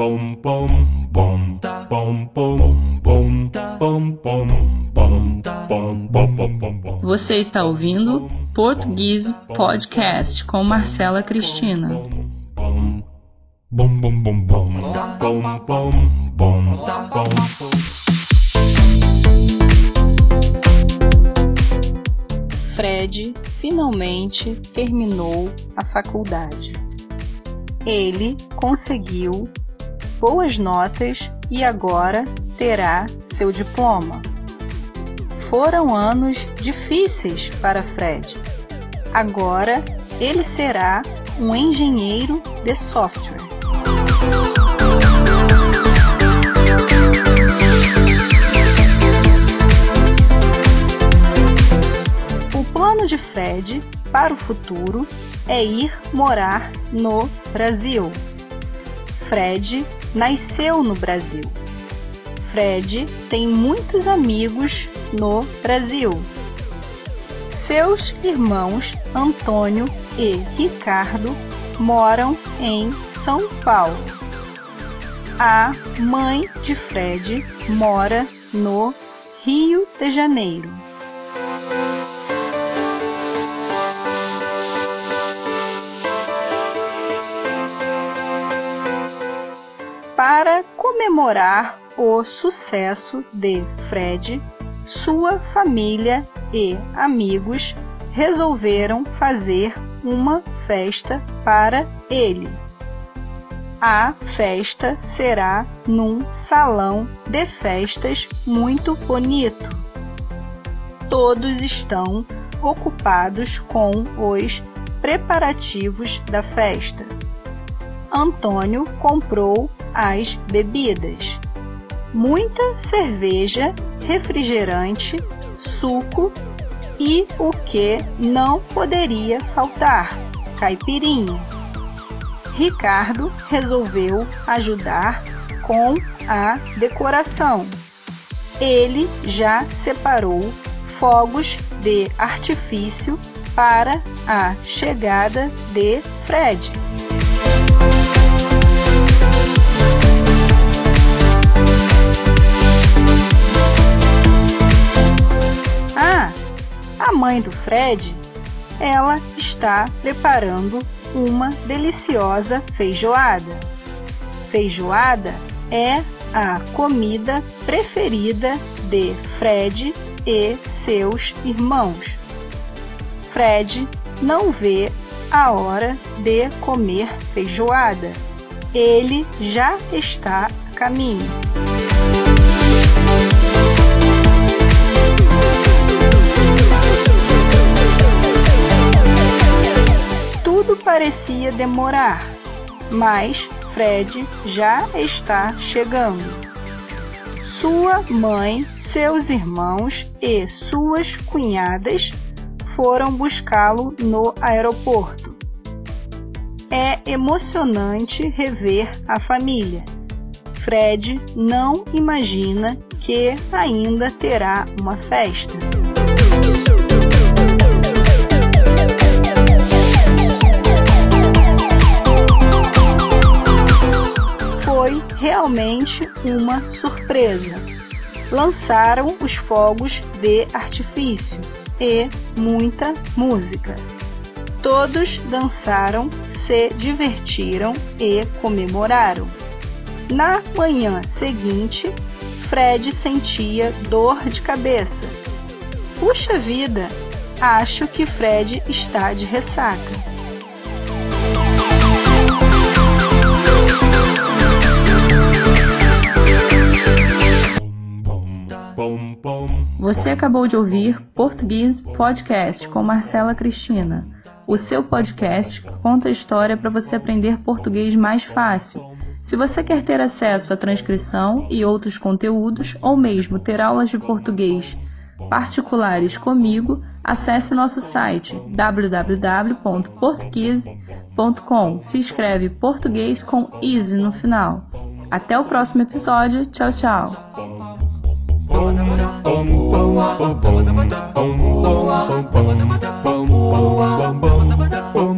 bom bom bom bom bom bom bom bom bom bom bom bom bom Você está ouvindo Português Podcast com Marcela Cristina. Bom bom bom bom bom bom bom bom Fred finalmente terminou a faculdade. Ele conseguiu boas notas e agora terá seu diploma. Foram anos difíceis para Fred. Agora ele será um engenheiro de software. O plano de Fred para o futuro é ir morar no Brasil. Fred nasceu no Brasil. Fred tem muitos amigos no Brasil. Seus irmãos Antônio e Ricardo moram em São Paulo. A mãe de Fred mora no Rio de Janeiro. Para comemorar o sucesso de Fred, sua família e amigos resolveram fazer uma festa para ele. A festa será num salão de festas muito bonito. Todos estão ocupados com os preparativos da festa. Antônio comprou as bebidas: muita cerveja, refrigerante, suco e o que não poderia faltar: caipirinha. Ricardo resolveu ajudar com a decoração. Ele já separou fogos de artifício para a chegada de Fred. Do Fred, ela está preparando uma deliciosa feijoada. Feijoada é a comida preferida de Fred e seus irmãos. Fred não vê a hora de comer feijoada. Ele já está a caminho. Parecia demorar, mas Fred já está chegando. Sua mãe, seus irmãos e suas cunhadas foram buscá-lo no aeroporto. É emocionante rever a família. Fred não imagina que ainda terá uma festa. Realmente uma surpresa. Lançaram os fogos de artifício e muita música. Todos dançaram, se divertiram e comemoraram. Na manhã seguinte, Fred sentia dor de cabeça. Puxa vida, acho que Fred está de ressaca. Você acabou de ouvir Português Podcast com Marcela Cristina, o seu podcast conta a história para você aprender português mais fácil. Se você quer ter acesso à transcrição e outros conteúdos, ou mesmo ter aulas de português particulares comigo, acesse nosso site www.portuguese.com. Se escreve português com easy no final. Até o próximo episódio. Tchau, tchau. Bom bom bom bom bom bom bom bom bom bom